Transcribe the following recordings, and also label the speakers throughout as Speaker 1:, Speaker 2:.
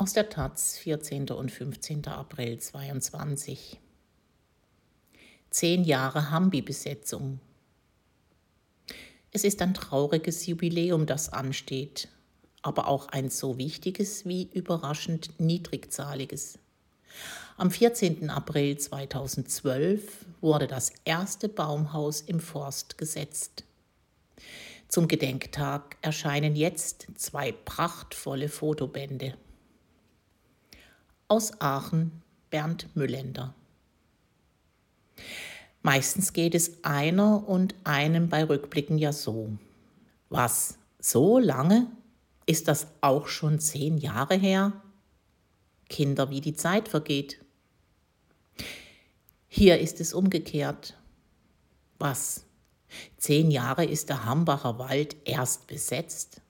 Speaker 1: Aus der Taz, 14. und 15. April 22. Zehn Jahre Hambi-Besetzung. Es ist ein trauriges Jubiläum, das ansteht, aber auch ein so wichtiges wie überraschend niedrigzahliges. Am 14. April 2012 wurde das erste Baumhaus im Forst gesetzt. Zum Gedenktag erscheinen jetzt zwei prachtvolle Fotobände. Aus Aachen Bernd Müllender. Meistens geht es einer und einem bei Rückblicken ja so. Was? So lange? Ist das auch schon zehn Jahre her? Kinder, wie die Zeit vergeht. Hier ist es umgekehrt. Was? Zehn Jahre ist der Hambacher Wald erst besetzt?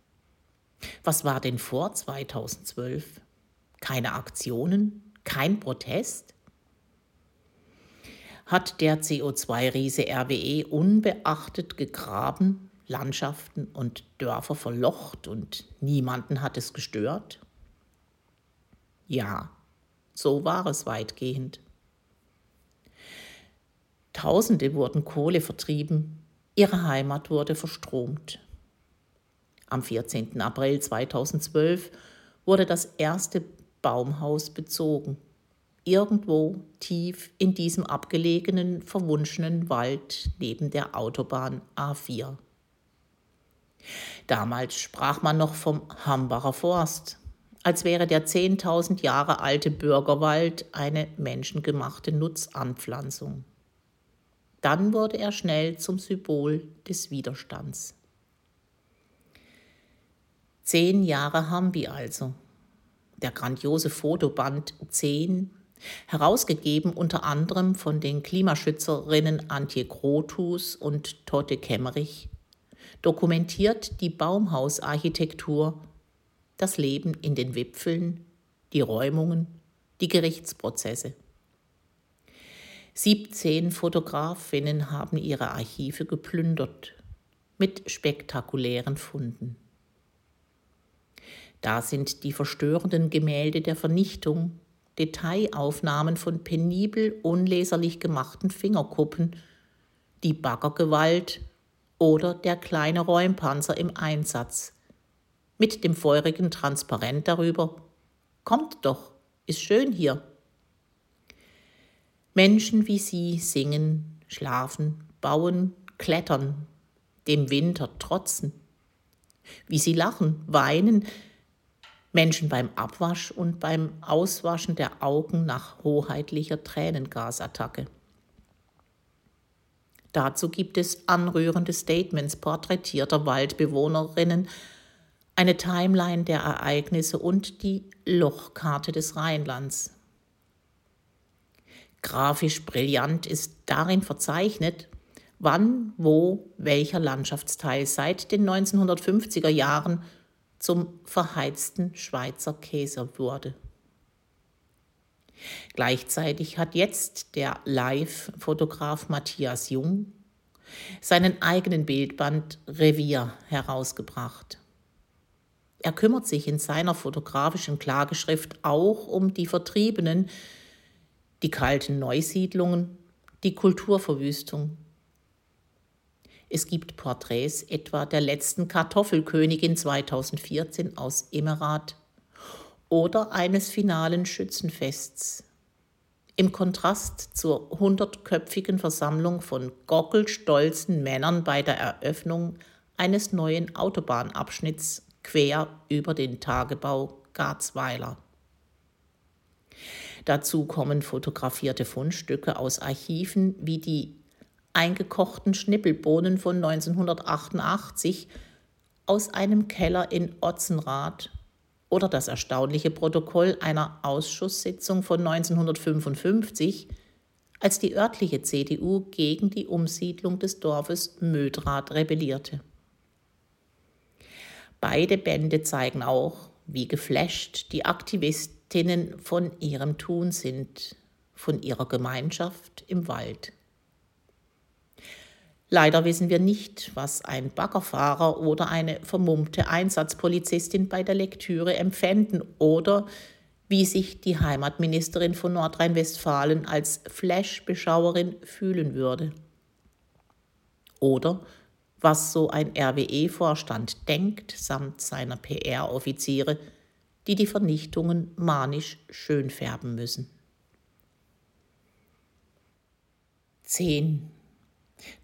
Speaker 1: Was war denn vor 2012? Keine Aktionen, kein Protest? Hat der CO2-Riese RWE unbeachtet gegraben, Landschaften und Dörfer verlocht und niemanden hat es gestört? Ja, so war es weitgehend. Tausende wurden Kohle vertrieben, ihre Heimat wurde verstromt. Am 14. April 2012 wurde das erste Baumhaus bezogen. Irgendwo tief in diesem abgelegenen, verwunschenen Wald neben der Autobahn A4. Damals sprach man noch vom Hambacher Forst, als wäre der 10.000 Jahre alte Bürgerwald eine menschengemachte Nutzanpflanzung. Dann wurde er schnell zum Symbol des Widerstands. Zehn Jahre Hambi also, der grandiose Fotoband 10, herausgegeben unter anderem von den Klimaschützerinnen Antje Grothus und Totte Kemmerich, dokumentiert die Baumhausarchitektur, das Leben in den Wipfeln, die Räumungen, die Gerichtsprozesse. 17 Fotografinnen haben ihre Archive geplündert mit spektakulären Funden. Da sind die verstörenden Gemälde der Vernichtung, Detailaufnahmen von penibel unleserlich gemachten Fingerkuppen, die Baggergewalt oder der kleine Räumpanzer im Einsatz mit dem feurigen Transparent darüber. Kommt doch, ist schön hier. Menschen wie Sie singen, schlafen, bauen, klettern, dem Winter trotzen. Wie sie lachen, weinen, Menschen beim Abwasch und beim Auswaschen der Augen nach hoheitlicher Tränengasattacke. Dazu gibt es anrührende Statements porträtierter Waldbewohnerinnen, eine Timeline der Ereignisse und die Lochkarte des Rheinlands. Grafisch brillant ist darin verzeichnet, wann, wo, welcher Landschaftsteil seit den 1950er Jahren zum verheizten Schweizer Käse wurde. Gleichzeitig hat jetzt der Live-Fotograf Matthias Jung seinen eigenen Bildband Revier herausgebracht. Er kümmert sich in seiner fotografischen Klageschrift auch um die Vertriebenen, die kalten Neusiedlungen, die Kulturverwüstung, es gibt Porträts etwa der letzten Kartoffelkönigin 2014 aus Emmerat oder eines finalen Schützenfests. Im Kontrast zur hundertköpfigen Versammlung von gockelstolzen Männern bei der Eröffnung eines neuen Autobahnabschnitts quer über den Tagebau Garzweiler. Dazu kommen fotografierte Fundstücke aus Archiven wie die eingekochten Schnippelbohnen von 1988 aus einem Keller in Otzenrath oder das erstaunliche Protokoll einer Ausschusssitzung von 1955, als die örtliche CDU gegen die Umsiedlung des Dorfes Mödrath rebellierte. Beide Bände zeigen auch, wie geflasht die Aktivistinnen von ihrem Tun sind, von ihrer Gemeinschaft im Wald. Leider wissen wir nicht, was ein Baggerfahrer oder eine vermummte Einsatzpolizistin bei der Lektüre empfänden oder wie sich die Heimatministerin von Nordrhein-Westfalen als Flash-Beschauerin fühlen würde. Oder was so ein RWE-Vorstand denkt, samt seiner PR-Offiziere, die die Vernichtungen manisch schön färben müssen. 10.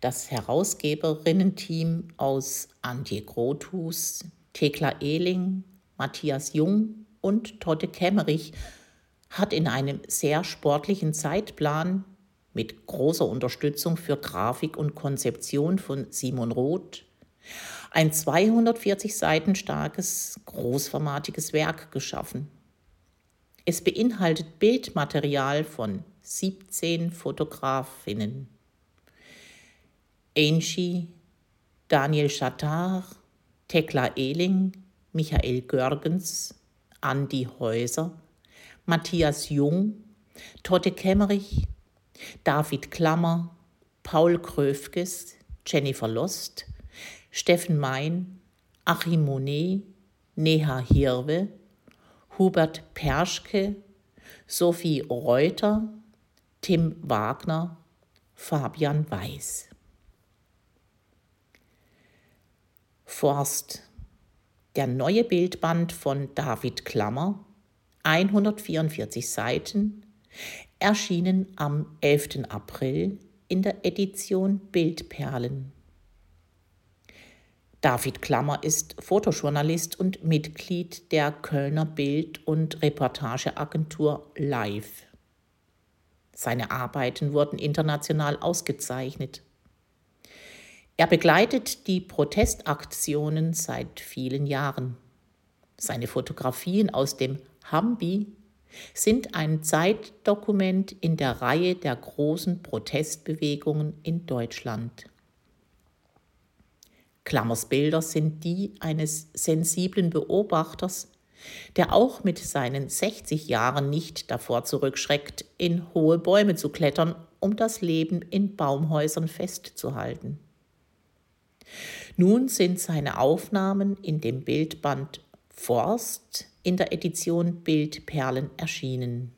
Speaker 1: Das Herausgeberinnenteam aus Antje Grothus, Thekla Ehling, Matthias Jung und Totte Kemmerich hat in einem sehr sportlichen Zeitplan mit großer Unterstützung für Grafik und Konzeption von Simon Roth ein 240 Seiten starkes, großformatiges Werk geschaffen. Es beinhaltet Bildmaterial von 17 Fotografinnen. Angie, Daniel Chattard, Tekla Ehling, Michael Görgens, Andi Häuser, Matthias Jung, Totte Kemmerich, David Klammer, Paul Kröfges, Jennifer Lost, Steffen Mein, Achim Monet, Neha Hirwe, Hubert Perschke, Sophie Reuter, Tim Wagner, Fabian Weiß. Forst. Der neue Bildband von David Klammer, 144 Seiten, erschienen am 11. April in der Edition Bildperlen. David Klammer ist Fotojournalist und Mitglied der Kölner Bild- und Reportageagentur Live. Seine Arbeiten wurden international ausgezeichnet. Er begleitet die Protestaktionen seit vielen Jahren. Seine Fotografien aus dem Hambi sind ein Zeitdokument in der Reihe der großen Protestbewegungen in Deutschland. Klammers Bilder sind die eines sensiblen Beobachters, der auch mit seinen 60 Jahren nicht davor zurückschreckt, in hohe Bäume zu klettern, um das Leben in Baumhäusern festzuhalten. Nun sind seine Aufnahmen in dem Bildband Forst in der Edition Bildperlen erschienen.